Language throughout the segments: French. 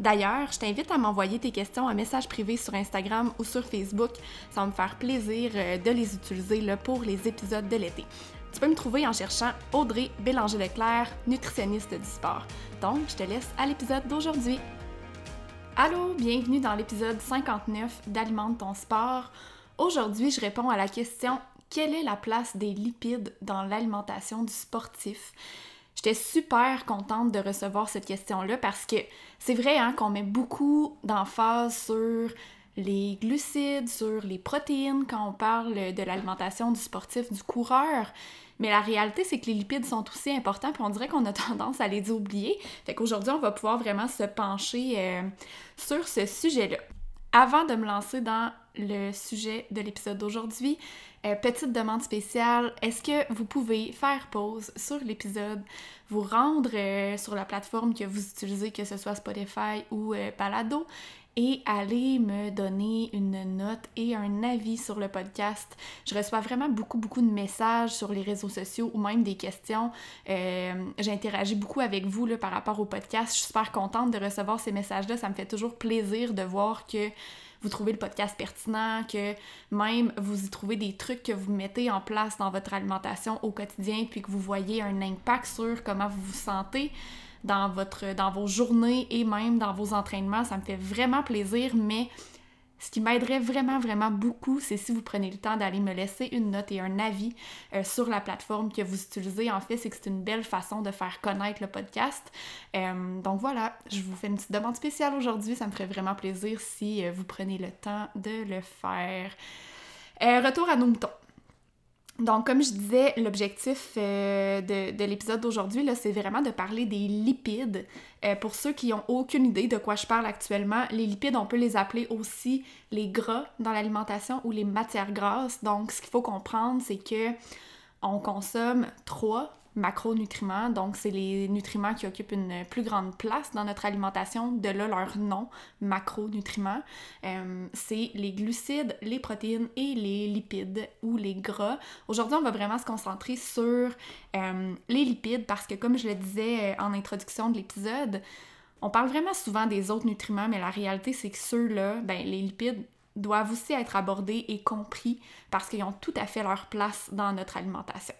D'ailleurs, je t'invite à m'envoyer tes questions en message privé sur Instagram ou sur Facebook. Ça va me faire plaisir euh, de les utiliser pour les épisodes de l'été. Tu peux me trouver en cherchant Audrey Bélanger-Leclerc, nutritionniste du sport. Donc, je te laisse à l'épisode d'aujourd'hui. Allô, bienvenue dans l'épisode 59 d'Alimente ton sport. Aujourd'hui, je réponds à la question quelle est la place des lipides dans l'alimentation du sportif? J'étais super contente de recevoir cette question-là parce que c'est vrai hein, qu'on met beaucoup d'emphase sur les glucides, sur les protéines quand on parle de l'alimentation du sportif, du coureur. Mais la réalité, c'est que les lipides sont aussi importants, puis on dirait qu'on a tendance à les oublier. Fait qu'aujourd'hui, on va pouvoir vraiment se pencher euh, sur ce sujet-là. Avant de me lancer dans le sujet de l'épisode d'aujourd'hui, euh, petite demande spéciale, est-ce que vous pouvez faire pause sur l'épisode, vous rendre euh, sur la plateforme que vous utilisez, que ce soit Spotify ou euh, Palado, et aller me donner une note et un avis sur le podcast? Je reçois vraiment beaucoup, beaucoup de messages sur les réseaux sociaux ou même des questions. J'interagis beaucoup avec vous là, par rapport au podcast. Je suis super contente de recevoir ces messages-là. Ça me fait toujours plaisir de voir que vous trouvez le podcast pertinent, que même vous y trouvez des trucs que vous mettez en place dans votre alimentation au quotidien, puis que vous voyez un impact sur comment vous vous sentez dans, votre, dans vos journées et même dans vos entraînements. Ça me fait vraiment plaisir, mais ce qui m'aiderait vraiment, vraiment beaucoup, c'est si vous prenez le temps d'aller me laisser une note et un avis euh, sur la plateforme que vous utilisez. En fait, c'est que c'est une belle façon de faire connaître le podcast. Euh, donc voilà, je vous fais une petite demande spéciale aujourd'hui. Ça me ferait vraiment plaisir si euh, vous prenez le temps de le faire. retour à nos moutons. Donc, comme je disais, l'objectif euh, de, l'épisode d'aujourd'hui, c'est vraiment de parler des lipides. Euh, pour ceux qui n'ont aucune idée de quoi je parle actuellement, les lipides, on peut les appeler aussi les gras dans l'alimentation ou les matières grasses. Donc, ce qu'il faut comprendre, c'est que on consomme trois macronutriments, donc c'est les nutriments qui occupent une plus grande place dans notre alimentation, de là leur nom, macronutriments. Euh, c'est les glucides, les protéines et les lipides ou les gras. Aujourd'hui, on va vraiment se concentrer sur euh, les lipides parce que comme je le disais euh, en introduction de l'épisode, on parle vraiment souvent des autres nutriments, mais la réalité c'est que ceux-là, ben, les lipides doivent aussi être abordés et compris parce qu'ils ont tout à fait leur place dans notre alimentation.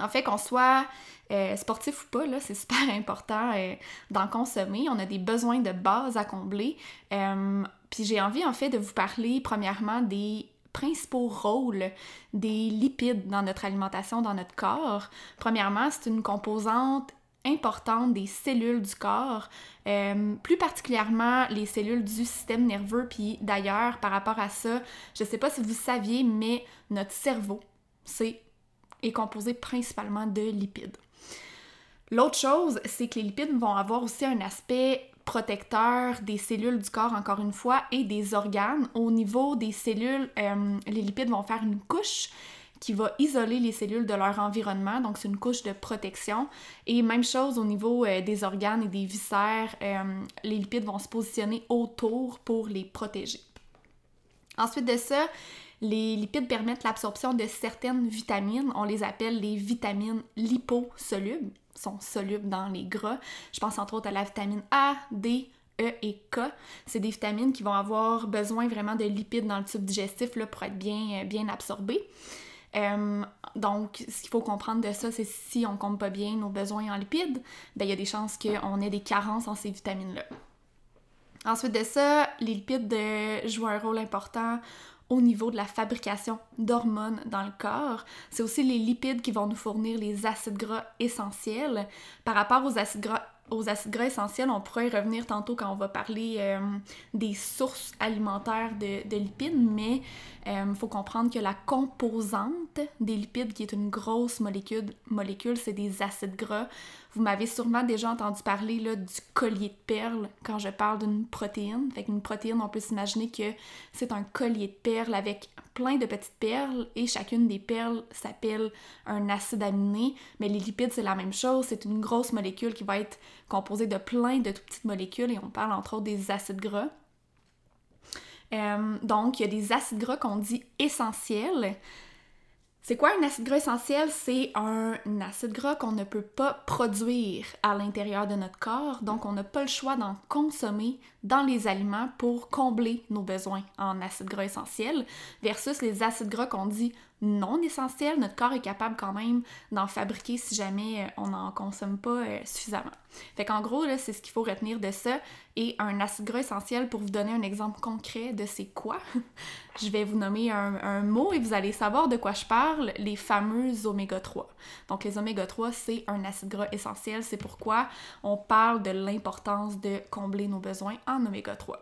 En fait, qu'on soit euh, sportif ou pas, c'est super important euh, d'en consommer. On a des besoins de base à combler. Euh, puis j'ai envie, en fait, de vous parler, premièrement, des principaux rôles des lipides dans notre alimentation, dans notre corps. Premièrement, c'est une composante importante des cellules du corps, plus particulièrement les cellules du système nerveux. Puis d'ailleurs, par rapport à ça, je ne sais pas si vous saviez, mais notre cerveau, c'est est composé principalement de lipides. L'autre chose, c'est que les lipides vont avoir aussi un aspect protecteur des cellules du corps, encore une fois, et des organes. Au niveau des cellules, euh, les lipides vont faire une couche qui va isoler les cellules de leur environnement, donc c'est une couche de protection. Et même chose au niveau euh, des organes et des viscères, euh, les lipides vont se positionner autour pour les protéger. Ensuite de ça, les lipides permettent l'absorption de certaines vitamines, on les appelle les vitamines liposolubles sont solubles dans les gras. Je pense entre autres à la vitamine A, D, E et K. C'est des vitamines qui vont avoir besoin vraiment de lipides dans le tube digestif pour être bien, euh, bien absorbés. Euh, donc, ce qu'il faut comprendre de ça, c'est si on compte pas bien nos besoins en lipides, ben, il y a des chances qu'on ait des carences en ces vitamines-là. Ensuite de ça, les lipides jouent un rôle important au niveau de la fabrication d'hormones dans le corps. C'est aussi les lipides qui vont nous fournir les acides gras essentiels. Par rapport aux acides gras aux acides gras essentiels, on pourrait y revenir tantôt quand on va parler euh, des sources alimentaires de, lipides, mais il euh, faut comprendre que la composante des lipides, qui est une grosse molécule, molécule c'est des acides gras. Vous m'avez sûrement déjà entendu parler là, du collier de perles quand je parle d'une protéine. Fait qu'une protéine, on peut s'imaginer que c'est un collier de perles avec plein de petites perles et chacune des perles s'appelle un acide aminé. Mais les lipides, c'est la même chose. C'est une grosse molécule qui va être composée de plein de toutes petites molécules et on parle entre autres des acides gras. Euh, donc, il y a des acides gras qu'on dit essentiels. C'est quoi un acide gras essentiel? C'est un acide gras qu'on ne peut pas produire à l'intérieur de notre corps, donc on n'a pas le choix d'en consommer dans les aliments pour combler nos besoins en acide gras essentiel, versus les acides gras qu'on dit non essentiels, notre corps est capable quand même d'en fabriquer si jamais euh, on n'en consomme pas euh, suffisamment. Fait qu'en gros, là, c'est ce qu'il faut retenir de ça. Et un acide gras essentiel, pour vous donner un exemple concret de c'est quoi, je vais vous nommer un, mot et vous allez savoir de quoi je parle, les fameux oméga 3. Donc les oméga 3, c'est un acide gras essentiel, c'est pourquoi on parle de l'importance de combler nos besoins en oméga 3.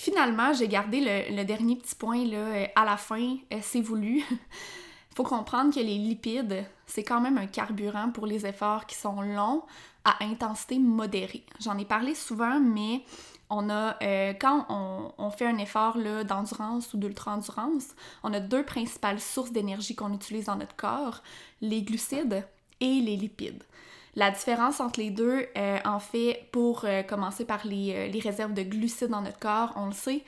Finalement, j'ai gardé le, dernier petit point là, euh, à la fin, euh, c'est voulu. Faut comprendre que les lipides, c'est quand même un carburant pour les efforts qui sont longs à intensité modérée. J'en ai parlé souvent, mais on a, euh, quand on, fait un effort d'endurance ou d'ultra-endurance, on a deux principales sources d'énergie qu'on utilise dans notre corps, les glucides et les lipides. La différence entre les deux, euh, en fait, pour euh, commencer par les, euh, les, réserves de glucides dans notre corps, on le sait,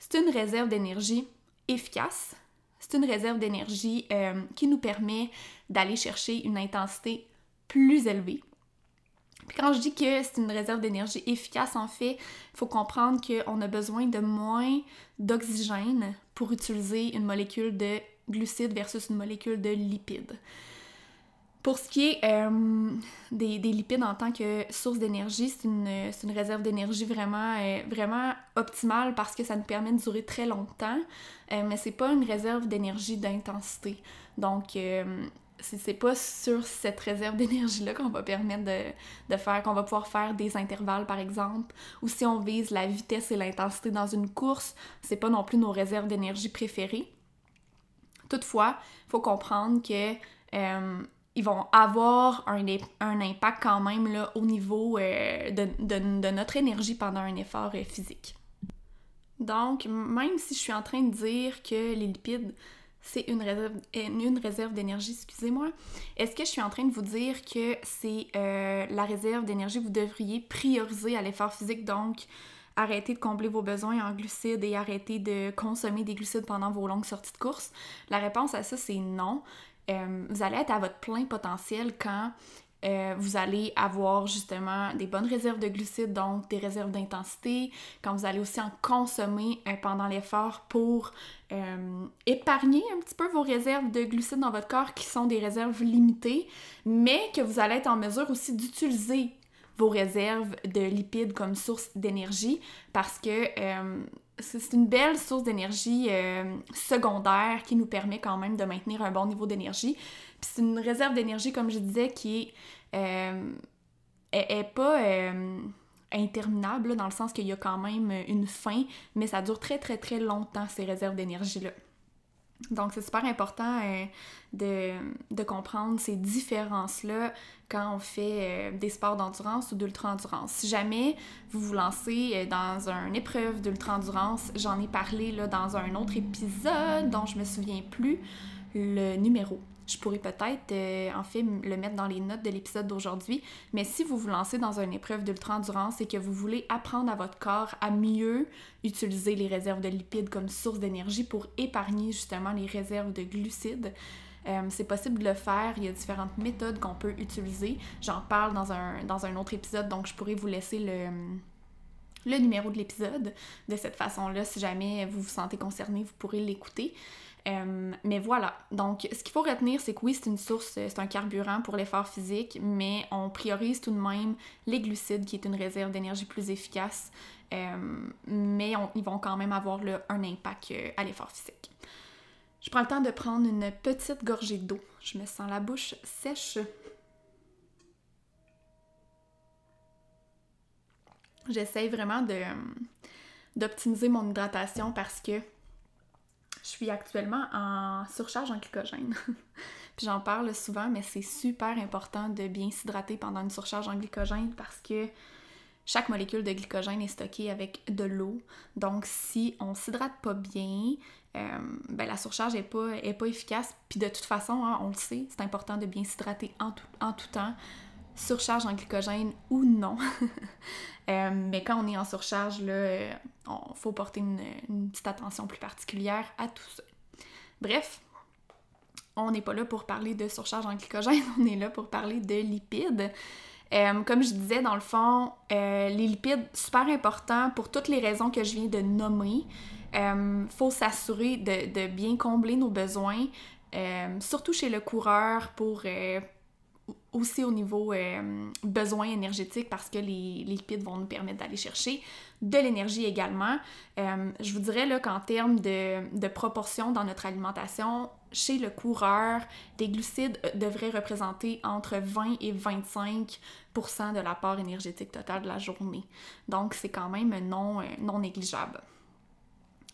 c'est une réserve d'énergie efficace. C'est une réserve d'énergie qui nous permet d'aller chercher une intensité plus élevée. Puis quand je dis que c'est une réserve d'énergie efficace, en fait, il faut comprendre qu'on a besoin de moins d'oxygène pour utiliser une molécule de glucides versus une molécule de lipides. Pour ce qui est euh, des, lipides en tant que source d'énergie, c'est une, réserve d'énergie vraiment, euh, vraiment optimale parce que ça nous permet de durer très longtemps, euh, mais c'est pas une réserve d'énergie d'intensité. Donc, c'est pas sur cette réserve d'énergie-là qu'on va permettre de, faire, qu'on va pouvoir faire des intervalles par exemple, ou si on vise la vitesse et l'intensité dans une course, c'est pas non plus nos réserves d'énergie préférées. Toutefois, il faut comprendre que ils vont avoir un, un impact quand même là, au niveau euh, de, notre énergie pendant un effort euh, physique. Donc, même si je suis en train de dire que les lipides, c'est une réserve, une réserve d'énergie, excusez-moi, est-ce que je suis en train de vous dire que c'est euh, la réserve d'énergie que vous devriez prioriser à l'effort physique, donc arrêter de combler vos besoins en glucides et arrêter de consommer des glucides pendant vos longues sorties de course? La réponse à ça, c'est non. Euh, vous allez être à votre plein potentiel quand euh, vous allez avoir justement des bonnes réserves de glucides, donc des réserves d'intensité, quand vous allez aussi en consommer euh, pendant l'effort pour épargner un petit peu vos réserves de glucides dans votre corps qui sont des réserves limitées, mais que vous allez être en mesure aussi d'utiliser vos réserves de lipides comme source d'énergie parce que c'est une belle source d'énergie secondaire qui nous permet quand même de maintenir un bon niveau d'énergie. Puis c'est une réserve d'énergie, comme je disais, qui est, euh, pas euh, interminable, dans le sens qu'il y a quand même une fin, mais ça dure très très très longtemps, ces réserves d'énergie-là. Donc, c'est super important euh, de, de, comprendre ces différences-là quand on fait des sports d'endurance ou d'ultra-endurance. Si jamais vous vous lancez dans une épreuve d'ultra-endurance, j'en ai parlé là, dans un autre épisode dont je me souviens plus le numéro. Je pourrais peut-être, euh, en fait, le mettre dans les notes de l'épisode d'aujourd'hui. Mais si vous vous lancez dans une épreuve d'ultra-endurance et que vous voulez apprendre à votre corps à mieux utiliser les réserves de lipides comme source d'énergie pour épargner justement les réserves de glucides, euh, c'est possible de le faire. Il y a différentes méthodes qu'on peut utiliser. J'en parle dans un, dans un autre épisode, donc je pourrais vous laisser le le numéro de l'épisode. De cette façon-là, si jamais vous vous sentez concerné, vous pourrez l'écouter. Euh, mais voilà, donc ce qu'il faut retenir, c'est que oui, c'est une source, c'est un carburant pour l'effort physique, mais on priorise tout de même les glucides, qui est une réserve d'énergie plus efficace, euh, mais ils vont quand même avoir un impact euh, à l'effort physique. Je prends le temps de prendre une petite gorgée d'eau. Je me sens la bouche sèche. J'essaye vraiment d'optimiser mon hydratation parce que je suis actuellement en surcharge en glycogène. Puis j'en parle souvent, mais c'est super important de bien s'hydrater pendant une surcharge en glycogène parce que chaque molécule de glycogène est stockée avec de l'eau. Donc si on s'hydrate pas bien, euh, ben, la surcharge n'est pas, est pas efficace. Puis de toute façon, hein, on le sait, c'est important de bien s'hydrater en en tout temps surcharge en glycogène ou non. Euh, mais quand on est en surcharge, il euh, faut porter une, petite attention plus particulière à tout ça. Bref, on n'est pas là pour parler de surcharge en glycogène, on est là pour parler de lipides. Euh, comme je disais, dans le fond, les lipides, super important pour toutes les raisons que je viens de nommer. Il faut s'assurer de, bien combler nos besoins, surtout chez le coureur pour aussi au niveau euh, besoin énergétique parce que les, lipides vont nous permettre d'aller chercher de l'énergie également. Euh, je vous dirais qu'en termes de, de, proportion dans notre alimentation, chez le coureur, des glucides euh, devraient représenter entre 20 et 25% de l'apport énergétique total de la journée. Donc, c'est quand même non, non négligeable.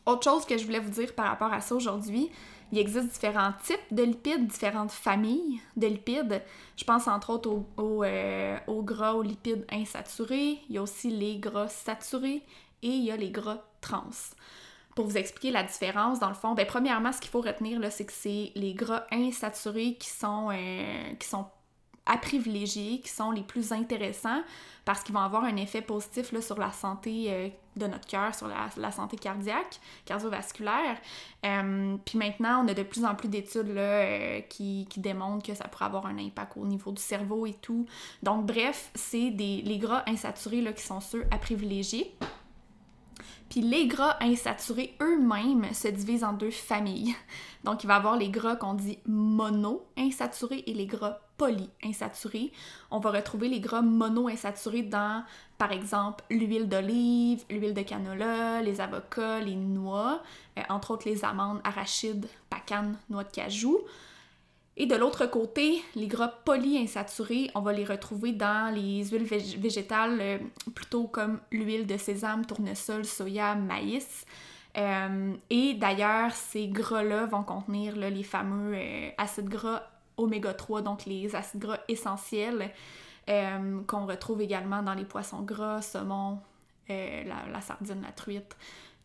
Autre chose que je voulais vous dire par rapport à ça aujourd'hui, il existe différents types de lipides, différentes familles de lipides. Je pense entre autres aux, euh, gras, aux lipides insaturés. Il y a aussi les gras saturés et il y a les gras trans. Pour vous expliquer la différence, dans le fond, ben, premièrement, ce qu'il faut retenir, c'est que c'est les gras insaturés qui sont, euh, qui sont à privilégier, qui sont les plus intéressants parce qu'ils vont avoir un effet positif sur la santé euh, de notre cœur, sur la, santé cardiaque, cardiovasculaire. Euh, puis maintenant, on a de plus en plus d'études euh, qui, qui, démontrent que ça pourrait avoir un impact au niveau du cerveau et tout. Donc bref, c'est les gras insaturés là, qui sont ceux à privilégier. Puis les gras insaturés eux-mêmes se divisent en deux familles. Donc il va y avoir les gras qu'on dit mono-insaturés et les gras poly-insaturés. On va retrouver les gras mono-insaturés dans, par exemple, l'huile d'olive, l'huile de canola, les avocats, les noix, euh, entre autres les amandes, arachides, pacanes, noix de cajou. Et de l'autre côté, les gras polyinsaturés, on va les retrouver dans les huiles végétales, euh, plutôt comme l'huile de sésame, tournesol, soya, maïs. Euh, et d'ailleurs, ces gras-là vont contenir les fameux euh, acides gras oméga 3, donc les acides gras essentiels qu'on retrouve également dans les poissons gras, saumon, la, sardine, la truite,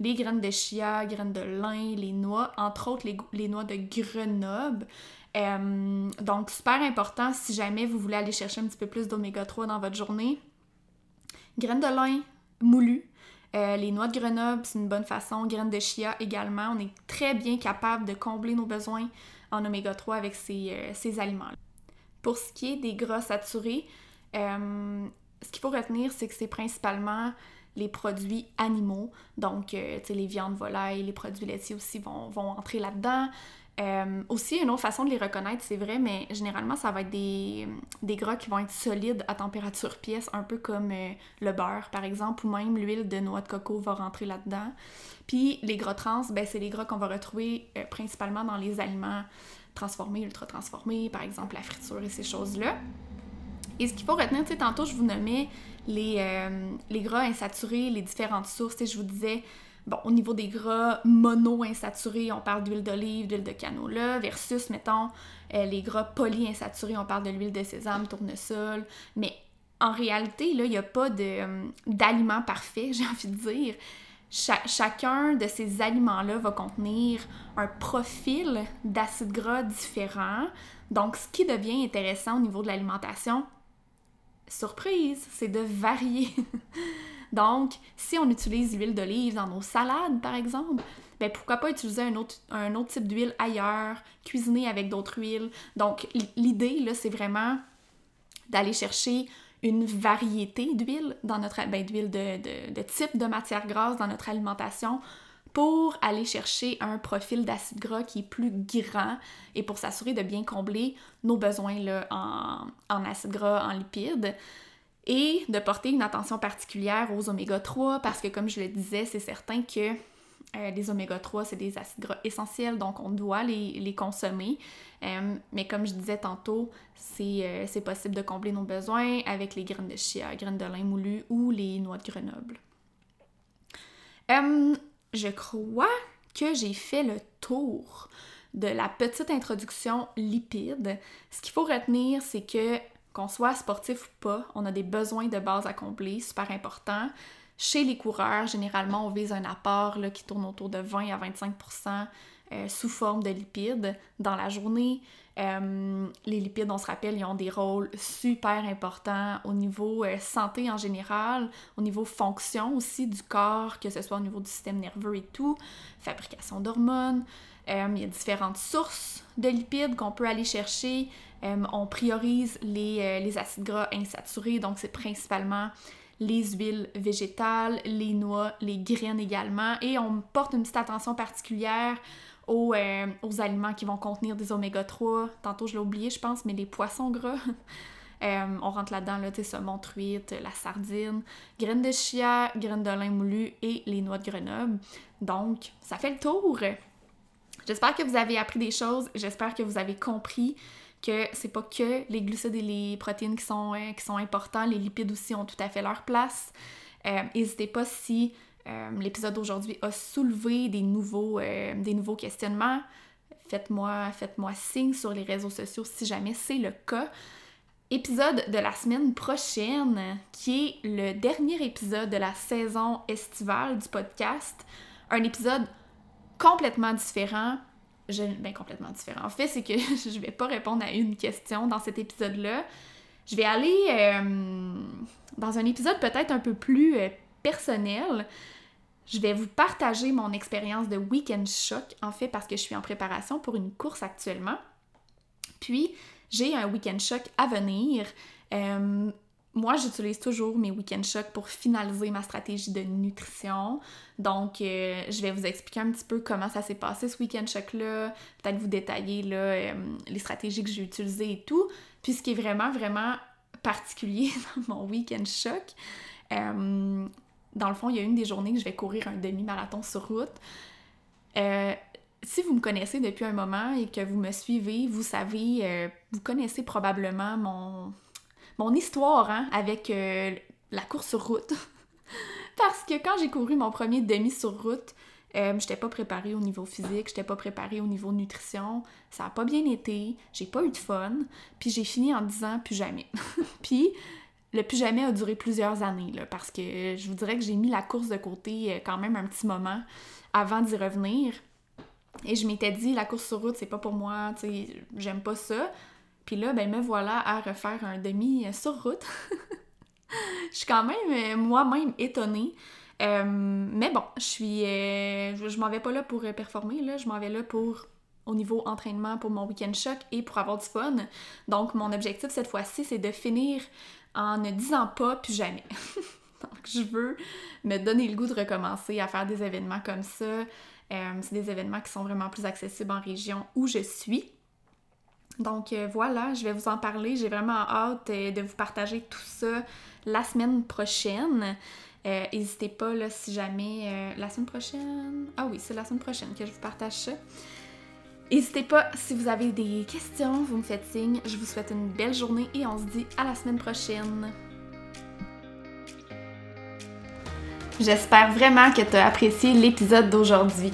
les graines de chia, graines de lin, les noix, entre autres les, les noix de Grenoble. Euh, donc, super important si jamais vous voulez aller chercher un petit peu plus d'oméga 3 dans votre journée. Graines de lin moulues. Euh, les noix de Grenoble, c'est une bonne façon. Graines de chia également. On est très bien capable de combler nos besoins en oméga 3 avec ces, euh, ces aliments-là. Pour ce qui est des gras saturés, ce qu'il faut retenir, c'est que c'est principalement les produits animaux. Donc, les viandes volailles, les produits laitiers aussi vont, vont entrer là-dedans. Euh, aussi, une autre façon de les reconnaître, c'est vrai, mais généralement, ça va être des, des, gras qui vont être solides à température pièce, un peu comme le beurre, par exemple, ou même l'huile de noix de coco va rentrer là-dedans. Puis les gras trans, ben, c'est les gras qu'on va retrouver principalement dans les aliments transformés, ultra transformés, par exemple la friture et ces choses-là. Et ce qu'il faut retenir, tu sais, tantôt je vous nommais les, euh, les gras insaturés, les différentes sources, sais, je vous disais, bon, au niveau des gras mono-insaturés, on parle d'huile d'olive, d'huile de canola, versus, mettons, euh, les gras polyinsaturés, on parle de l'huile de sésame, tournesol, mais en réalité, là, il n'y a pas euh, d'aliment parfait, j'ai envie de dire chacun de ces aliments-là va contenir un profil d'acide gras différent. Donc, ce qui devient intéressant au niveau de l'alimentation, surprise, c'est de varier. Donc, si on utilise l'huile d'olive dans nos salades, par exemple, ben pourquoi pas utiliser un autre, un autre type d'huile ailleurs, cuisiner avec d'autres huiles. Donc, l'idée, là, c'est vraiment d'aller chercher une variété d'huile dans notre ben, d'huile de, de, type de matière grasse dans notre alimentation pour aller chercher un profil d'acide gras qui est plus grand et pour s'assurer de bien combler nos besoins là, en, en acide gras, en lipides et de porter une attention particulière aux oméga 3 parce que comme je le disais, c'est certain que euh, les oméga 3, c'est des acides gras essentiels, donc on doit les, consommer. Euh, mais comme je disais tantôt, euh, c'est possible de combler nos besoins avec les graines de chia, graines de lin moulu ou les noix de Grenoble. je crois que j'ai fait le tour de la petite introduction lipide. Ce qu'il faut retenir, c'est que qu'on soit sportif ou pas, on a des besoins de base à combler, super important. Chez les coureurs, généralement, on vise un apport qui tourne autour de 20 à 25% euh, sous forme de lipides dans la journée. Euh, les lipides, on se rappelle, ils ont des rôles super importants au niveau euh, santé en général, au niveau fonction aussi du corps, que ce soit au niveau du système nerveux et tout, fabrication d'hormones. Il y a différentes sources de lipides qu'on peut aller chercher. on priorise les, les, acides gras insaturés, donc c'est principalement les huiles végétales, les noix, les graines également. Et on porte une petite attention particulière aux, euh, aliments qui vont contenir des oméga 3. Tantôt, je l'ai oublié, je pense, mais les poissons gras. Euh, on rentre là-dedans, là, tu sais, saumon truite, la sardine, graines de chia, graines de lin moulu et les noix de Grenoble. Donc, ça fait le tour. J'espère que vous avez appris des choses. J'espère que vous avez compris que c'est pas que les glucides et les protéines qui sont, euh, qui sont importants, les lipides aussi ont tout à fait leur place. Euh, n'hésitez pas si euh, l'épisode d'aujourd'hui a soulevé des nouveaux, des nouveaux questionnements. Faites-moi faites signe sur les réseaux sociaux si jamais c'est le cas. Épisode de la semaine prochaine, qui est le dernier épisode de la saison estivale du podcast. Un épisode complètement différent, ben, complètement différent. En fait, c'est que je vais pas répondre à une question dans cet épisode-là. Je vais aller euh, dans un épisode peut-être un peu plus euh, personnel. Je vais vous partager mon expérience de Weekend Shock, en fait, parce que je suis en préparation pour une course actuellement. Puis, j'ai un Weekend Shock à venir. Euh, moi, j'utilise toujours mes week-end shocks pour finaliser ma stratégie de nutrition. Donc, euh, je vais vous expliquer un petit peu comment ça s'est passé ce week-end shock-là, peut-être vous détailler là, euh, les stratégies que j'ai utilisées et tout. Puis, ce qui est vraiment, vraiment particulier dans mon week-end shock, euh, dans le fond, il y a une des journées que je vais courir un demi-marathon sur route. si vous me connaissez depuis un moment et que vous me suivez, vous savez, vous connaissez probablement mon mon histoire hein, avec euh, la course sur route. Parce que quand j'ai couru mon premier demi sur route, euh, j'étais pas préparée au niveau physique, j'étais pas préparée au niveau nutrition, ça a pas bien été, j'ai pas eu de fun, puis j'ai fini en disant plus jamais. puis le plus jamais a duré plusieurs années, parce que je vous dirais que j'ai mis la course de côté euh, quand même un petit moment avant d'y revenir. Et je m'étais dit, la course sur route, c'est pas pour moi, tu sais, j'aime pas ça. Puis là, ben me voilà à refaire un demi sur route. je suis quand même euh, moi-même étonnée. Euh, mais bon, je suis. Euh, je, m'en vais pas là pour performer, là. Je m'en vais là pour au niveau entraînement pour mon week-end choc et pour avoir du fun. Donc, mon objectif cette fois-ci, c'est de finir en ne disant pas plus jamais. Donc, je veux me donner le goût de recommencer à faire des événements comme ça. Euh, c'est des événements qui sont vraiment plus accessibles en région où je suis. Donc euh, voilà, je vais vous en parler. J'ai vraiment hâte euh, de vous partager tout ça la semaine prochaine. N'hésitez pas là, si jamais la semaine prochaine. Ah oui, c'est la semaine prochaine que je vous partage ça. N'hésitez pas si vous avez des questions, vous me faites signe. Je vous souhaite une belle journée et on se dit à la semaine prochaine. J'espère vraiment que tu as apprécié l'épisode d'aujourd'hui.